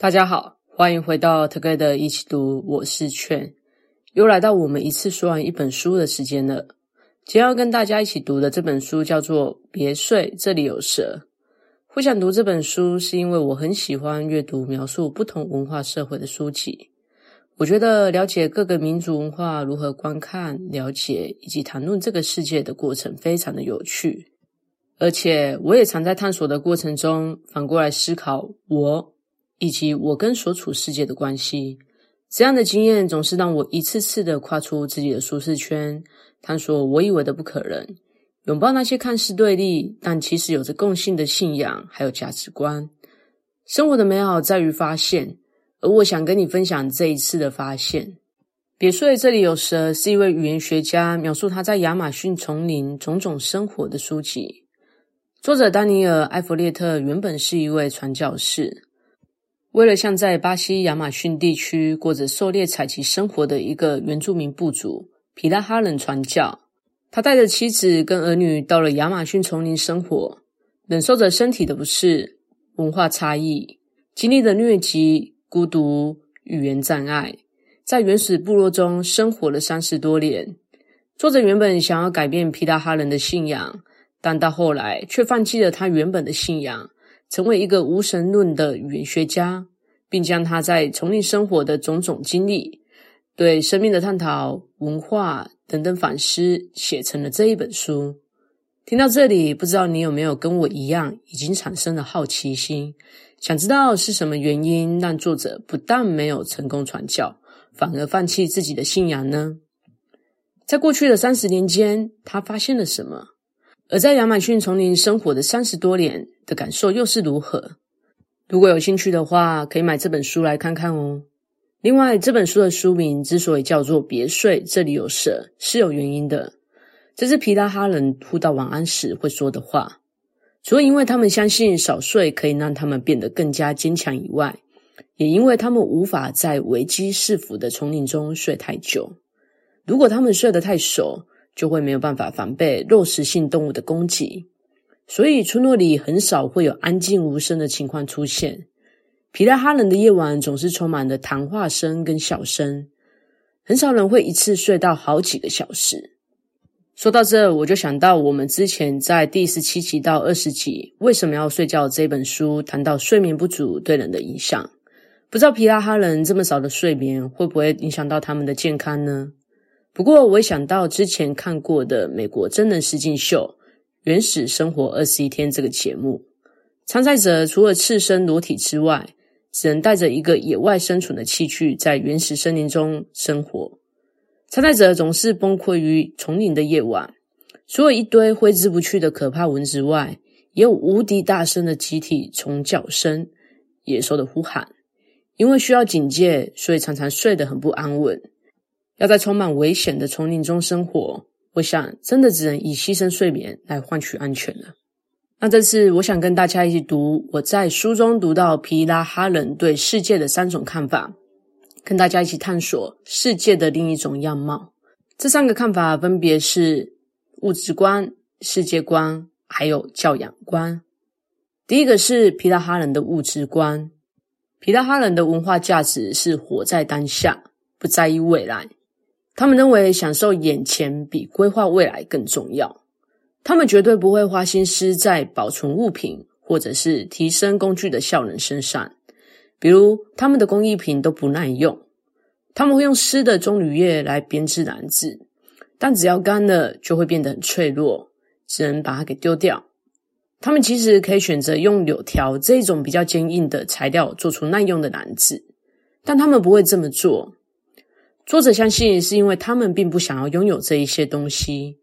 大家好，欢迎回到 Together 一起读，我是劝，又来到我们一次说完一本书的时间了。今天要跟大家一起读的这本书叫做《别睡，这里有蛇》。会想读这本书，是因为我很喜欢阅读描述不同文化社会的书籍。我觉得了解各个民族文化如何观看、了解以及谈论这个世界的过程非常的有趣，而且我也常在探索的过程中反过来思考我。以及我跟所处世界的关系，这样的经验总是让我一次次的跨出自己的舒适圈，探索我以为的不可能，拥抱那些看似对立但其实有着共性的信仰还有价值观。生活的美好在于发现，而我想跟你分享这一次的发现。别睡，这里有蛇，是一位语言学家描述他在亚马逊丛林种种生活的书籍。作者丹尼尔·艾弗列特原本是一位传教士。为了向在巴西亚马逊地区过着狩猎采集生活的一个原住民部族皮拉哈人传教，他带着妻子跟儿女到了亚马逊丛林生活，忍受着身体的不适、文化差异，经历了疟疾、孤独、语言障碍，在原始部落中生活了三十多年。作者原本想要改变皮拉哈人的信仰，但到后来却放弃了他原本的信仰。成为一个无神论的语言学家，并将他在丛林生活的种种经历、对生命的探讨、文化等等反思，写成了这一本书。听到这里，不知道你有没有跟我一样，已经产生了好奇心，想知道是什么原因让作者不但没有成功传教，反而放弃自己的信仰呢？在过去的三十年间，他发现了什么？而在亚马逊丛林生活的三十多年的感受又是如何？如果有兴趣的话，可以买这本书来看看哦。另外，这本书的书名之所以叫做“别睡，这里有蛇”，是有原因的。这是皮拉哈人互道晚安时会说的话。除了因为他们相信少睡可以让他们变得更加坚强以外，也因为他们无法在危机四伏的丛林中睡太久。如果他们睡得太熟，就会没有办法防备肉食性动物的攻击，所以村落里很少会有安静无声的情况出现。皮拉哈人的夜晚总是充满了谈话声跟笑声，很少人会一次睡到好几个小时。说到这，我就想到我们之前在第十七集到二十集《为什么要睡觉》这本书谈到睡眠不足对人的影响。不知道皮拉哈人这么少的睡眠会不会影响到他们的健康呢？不过，我想到之前看过的美国真人实境秀《原始生活二十一天》这个节目，参赛者除了赤身裸体之外，只能带着一个野外生存的器具在原始森林中生活。参赛者总是崩溃于丛林的夜晚，除了一堆挥之不去的可怕蚊子外，也有无敌大声的集体虫叫声、野兽的呼喊。因为需要警戒，所以常常睡得很不安稳。要在充满危险的丛林中生活，我想真的只能以牺牲睡眠来换取安全了。那这次我想跟大家一起读我在书中读到皮拉哈人对世界的三种看法，跟大家一起探索世界的另一种样貌。这三个看法分别是物质观、世界观，还有教养观。第一个是皮拉哈人的物质观，皮拉哈人的文化价值是活在当下，不在意未来。他们认为享受眼前比规划未来更重要。他们绝对不会花心思在保存物品或者是提升工具的效能身上。比如，他们的工艺品都不耐用。他们会用湿的棕榈叶来编织篮子，但只要干了就会变得很脆弱，只能把它给丢掉。他们其实可以选择用柳条这种比较坚硬的材料做出耐用的篮子，但他们不会这么做。作者相信，是因为他们并不想要拥有这一些东西。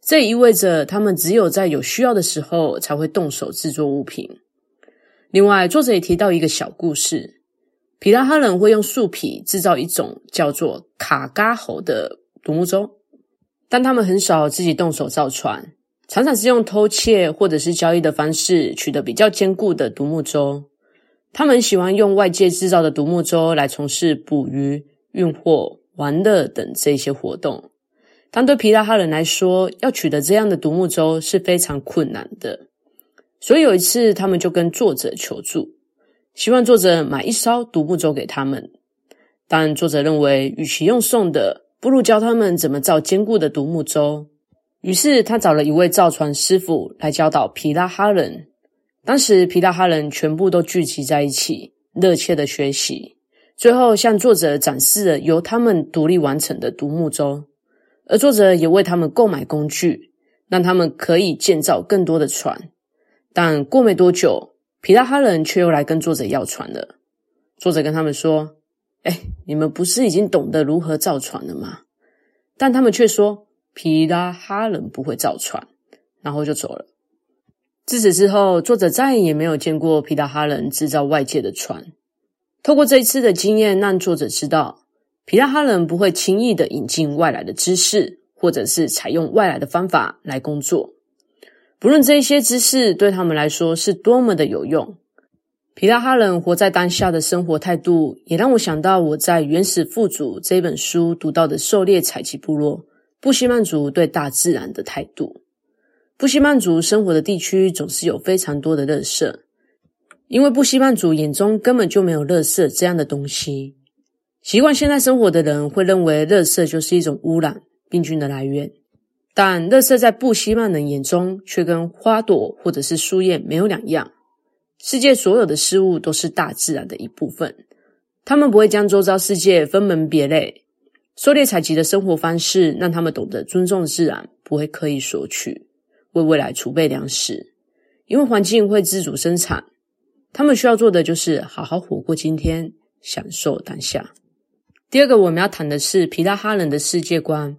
这也意味着，他们只有在有需要的时候才会动手制作物品。另外，作者也提到一个小故事：皮拉哈人会用树皮制造一种叫做卡嘎猴的独木舟，但他们很少自己动手造船，常常是用偷窃或者是交易的方式取得比较坚固的独木舟。他们喜欢用外界制造的独木舟来从事捕鱼、运货。玩乐等这些活动，但对皮拉哈人来说，要取得这样的独木舟是非常困难的。所以有一次，他们就跟作者求助，希望作者买一艘独木舟给他们。但作者认为，与其用送的，不如教他们怎么造坚固的独木舟。于是他找了一位造船师傅来教导皮拉哈人。当时皮拉哈人全部都聚集在一起，热切的学习。最后向作者展示了由他们独立完成的独木舟，而作者也为他们购买工具，让他们可以建造更多的船。但过没多久，皮拉哈人却又来跟作者要船了。作者跟他们说：“哎，你们不是已经懂得如何造船了吗？”但他们却说皮拉哈人不会造船，然后就走了。自此之后，作者再也没有见过皮拉哈人制造外界的船。透过这一次的经验，让作者知道，皮拉哈人不会轻易的引进外来的知识，或者是采用外来的方法来工作。不论这一些知识对他们来说是多么的有用，皮拉哈人活在当下的生活态度，也让我想到我在《原始富足》这本书读到的狩猎采集部落布希曼族对大自然的态度。布希曼族生活的地区总是有非常多的垃圾。因为布希曼族眼中根本就没有垃圾这样的东西，习惯现在生活的人会认为垃圾就是一种污染、病菌的来源，但垃圾在布希曼人眼中却跟花朵或者是树叶没有两样。世界所有的事物都是大自然的一部分，他们不会将周遭世界分门别类。狩猎采集的生活方式让他们懂得尊重自然，不会刻意索取，为未来储备粮食，因为环境会自主生产。他们需要做的就是好好活过今天，享受当下。第二个我们要谈的是皮拉哈人的世界观。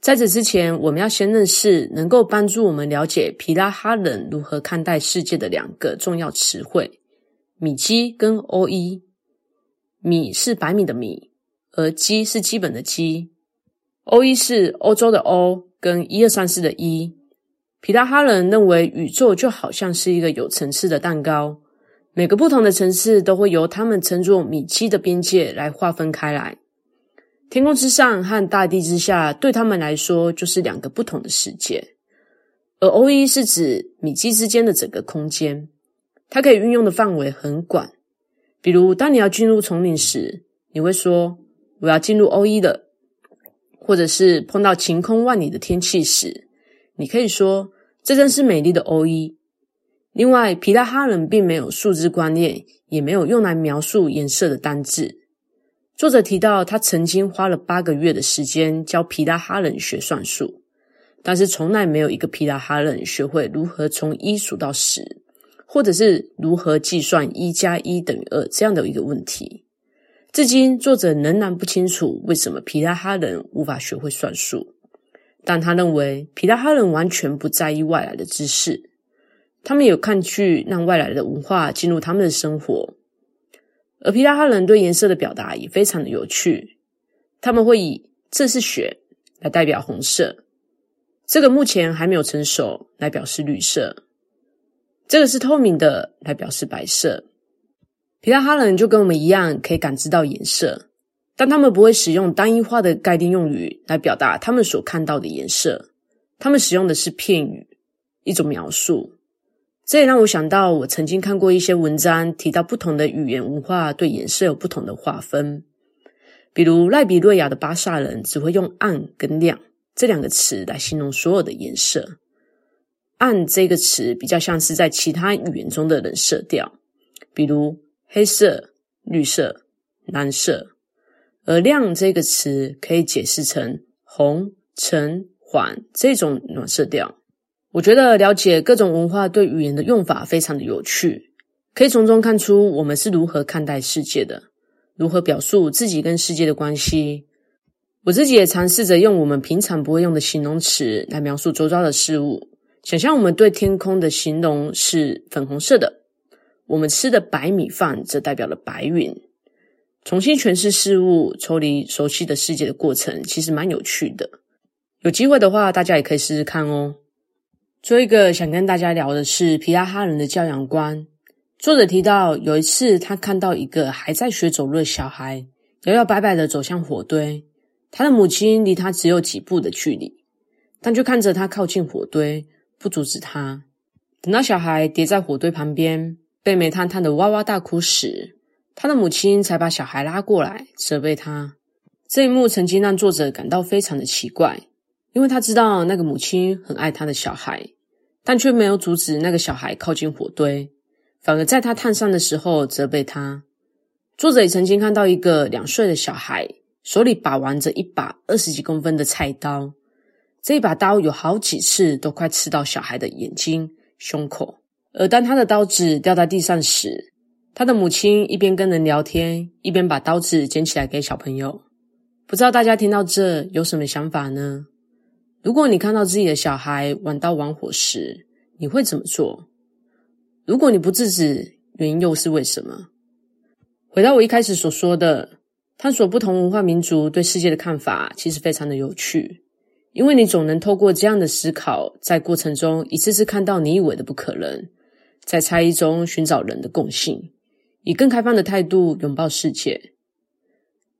在此之前，我们要先认识能够帮助我们了解皮拉哈人如何看待世界的两个重要词汇：米基跟欧伊。米是白米的米，而基是基本的基。欧伊是欧洲的欧跟一二三四的一。皮拉哈人认为宇宙就好像是一个有层次的蛋糕。每个不同的层次都会由他们称作米基的边界来划分开来。天空之上和大地之下对他们来说就是两个不同的世界，而欧伊是指米基之间的整个空间，它可以运用的范围很广。比如，当你要进入丛林时，你会说：“我要进入欧伊了。”或者是碰到晴空万里的天气时，你可以说：“这真是美丽的欧伊。”另外，皮拉哈人并没有数字观念，也没有用来描述颜色的单字。作者提到，他曾经花了八个月的时间教皮拉哈人学算术，但是从来没有一个皮拉哈人学会如何从一数到十，或者是如何计算一加一等于二这样的一个问题。至今，作者仍然不清楚为什么皮拉哈人无法学会算术，但他认为皮拉哈人完全不在意外来的知识。他们有抗拒让外来的文化进入他们的生活，而皮拉哈人对颜色的表达也非常的有趣。他们会以“这是雪”来代表红色，这个目前还没有成熟来表示绿色，这个是透明的来表示白色。皮拉哈人就跟我们一样，可以感知到颜色，但他们不会使用单一化的概念用语来表达他们所看到的颜色，他们使用的是片语，一种描述。这也让我想到，我曾经看过一些文章，提到不同的语言文化对颜色有不同的划分。比如，赖比瑞亚的巴萨人只会用暗跟亮这两个词来形容所有的颜色。暗这个词比较像是在其他语言中的冷色调，比如黑色、绿色、蓝色；而亮这个词可以解释成红、橙、黄这种暖色调。我觉得了解各种文化对语言的用法非常的有趣，可以从中看出我们是如何看待世界的，如何表述自己跟世界的关系。我自己也尝试着用我们平常不会用的形容词来描述周遭的事物。想象我们对天空的形容是粉红色的，我们吃的白米饭则代表了白云。重新诠释事物，抽离熟悉的世界的过程，其实蛮有趣的。有机会的话，大家也可以试试看哦。最后一个想跟大家聊的是皮拉哈人的教养观。作者提到，有一次他看到一个还在学走路的小孩，摇摇摆摆的走向火堆，他的母亲离他只有几步的距离，但就看着他靠近火堆，不阻止他。等到小孩跌在火堆旁边，被煤炭烫得哇哇大哭时，他的母亲才把小孩拉过来责备他。这一幕曾经让作者感到非常的奇怪，因为他知道那个母亲很爱他的小孩，但却没有阻止那个小孩靠近火堆，反而在他烫伤的时候责备他。作者也曾经看到一个两岁的小孩手里把玩着一把二十几公分的菜刀，这一把刀有好几次都快刺到小孩的眼睛、胸口，而当他的刀子掉在地上时，他的母亲一边跟人聊天，一边把刀子捡起来给小朋友。不知道大家听到这有什么想法呢？如果你看到自己的小孩玩刀玩火时，你会怎么做？如果你不制止，原因又是为什么？回到我一开始所说的，探索不同文化民族对世界的看法，其实非常的有趣，因为你总能透过这样的思考，在过程中一次次看到你以为的不可能，在差异中寻找人的共性。以更开放的态度拥抱世界。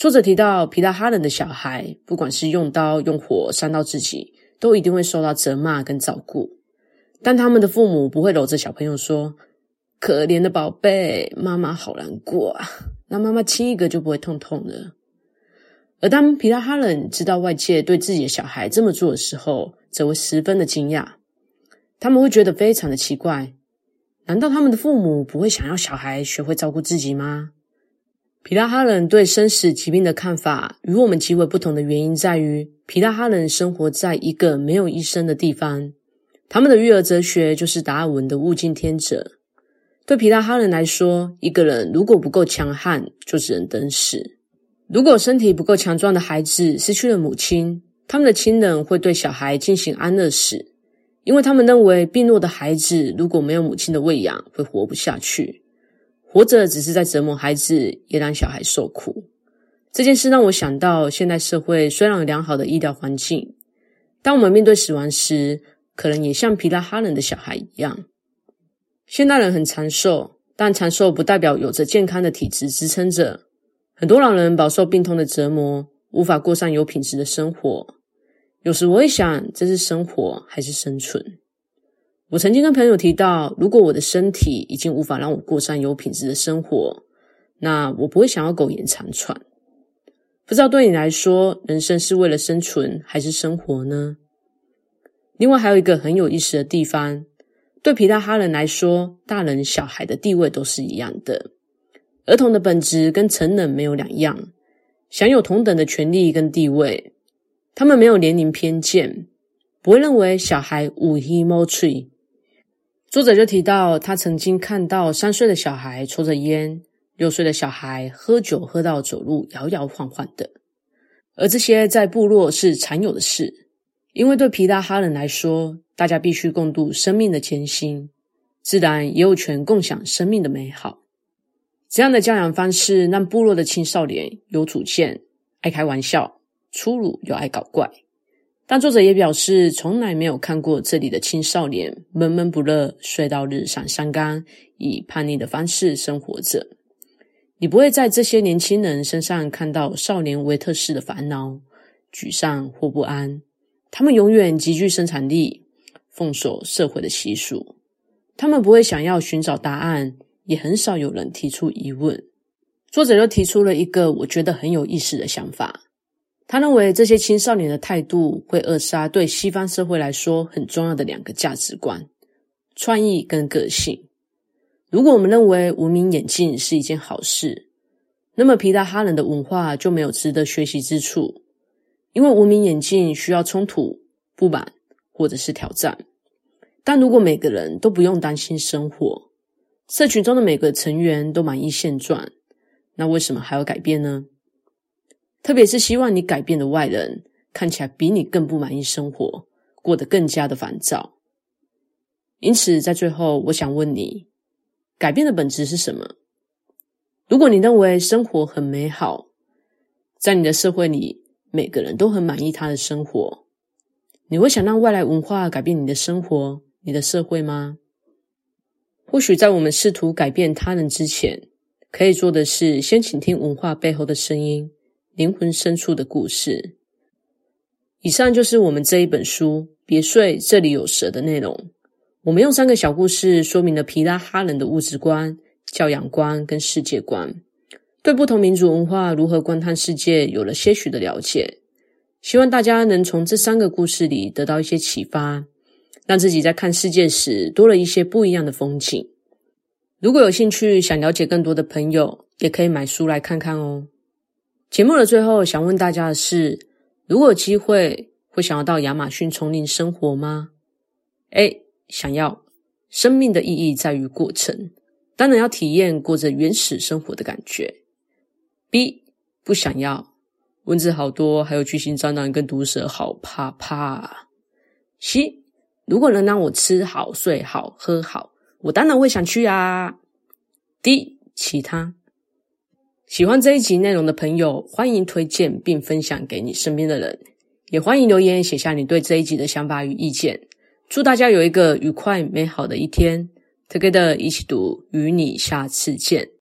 作者提到，皮达哈人的小孩，不管是用刀用火伤到自己，都一定会受到责骂跟照顾。但他们的父母不会搂着小朋友说：“可怜的宝贝，妈妈好难过啊。”那妈妈亲一个就不会痛痛的。而当皮达哈人知道外界对自己的小孩这么做的时候，则会十分的惊讶。他们会觉得非常的奇怪。难道他们的父母不会想要小孩学会照顾自己吗？皮达哈人对生死疾病的看法与我们极为不同的原因在于，皮达哈人生活在一个没有医生的地方，他们的育儿哲学就是达尔文的物竞天择。对皮达哈人来说，一个人如果不够强悍，就只能等死。如果身体不够强壮的孩子失去了母亲，他们的亲人会对小孩进行安乐死。因为他们认为病弱的孩子如果没有母亲的喂养，会活不下去。活着只是在折磨孩子，也让小孩受苦。这件事让我想到，现代社会虽然有良好的医疗环境，当我们面对死亡时，可能也像皮拉哈人的小孩一样。现代人很长寿，但长寿不代表有着健康的体质支撑着。很多老人饱受病痛的折磨，无法过上有品质的生活。有时我会想，这是生活还是生存？我曾经跟朋友提到，如果我的身体已经无法让我过上有品质的生活，那我不会想要苟延残喘。不知道对你来说，人生是为了生存还是生活呢？另外还有一个很有意思的地方，对皮达哈人来说，大人小孩的地位都是一样的，儿童的本质跟成人没有两样，享有同等的权利跟地位。他们没有年龄偏见，不会认为小孩有耳没嘴。作者就提到，他曾经看到三岁的小孩抽着烟，六岁的小孩喝酒喝到走路摇摇晃晃的，而这些在部落是常有的事。因为对皮达哈人来说，大家必须共度生命的艰辛，自然也有权共享生命的美好。这样的教养方式让部落的青少年有主见，爱开玩笑。粗鲁又爱搞怪，但作者也表示，从来没有看过这里的青少年闷闷不乐，睡到日上三竿，以叛逆的方式生活着。你不会在这些年轻人身上看到少年维特式的烦恼、沮丧或不安。他们永远极具生产力，奉守社会的习俗。他们不会想要寻找答案，也很少有人提出疑问。作者又提出了一个我觉得很有意思的想法。他认为这些青少年的态度会扼杀对西方社会来说很重要的两个价值观：创意跟个性。如果我们认为文明演进是一件好事，那么皮达哈人的文化就没有值得学习之处，因为文明演进需要冲突、不满或者是挑战。但如果每个人都不用担心生活，社群中的每个成员都满意现状，那为什么还要改变呢？特别是希望你改变的外人看起来比你更不满意生活，过得更加的烦躁。因此，在最后，我想问你：改变的本质是什么？如果你认为生活很美好，在你的社会里，每个人都很满意他的生活，你会想让外来文化改变你的生活、你的社会吗？或许在我们试图改变他人之前，可以做的是先倾听文化背后的声音。灵魂深处的故事。以上就是我们这一本书《别睡，这里有蛇》的内容。我们用三个小故事说明了皮拉哈人的物质观、教养观跟世界观，对不同民族文化如何观看世界有了些许的了解。希望大家能从这三个故事里得到一些启发，让自己在看世界时多了一些不一样的风景。如果有兴趣想了解更多的朋友，也可以买书来看看哦。节目的最后，想问大家的是：如果有机会，会想要到亚马逊丛林生活吗？A. 想要。生命的意义在于过程，当然要体验过着原始生活的感觉。B. 不想要。蚊子好多，还有巨型蟑螂跟毒蛇，好怕怕。C，如果能让我吃好、睡好、喝好，我当然会想去啊。D，其他。喜欢这一集内容的朋友，欢迎推荐并分享给你身边的人，也欢迎留言写下你对这一集的想法与意见。祝大家有一个愉快美好的一天。Together 一起读，与你下次见。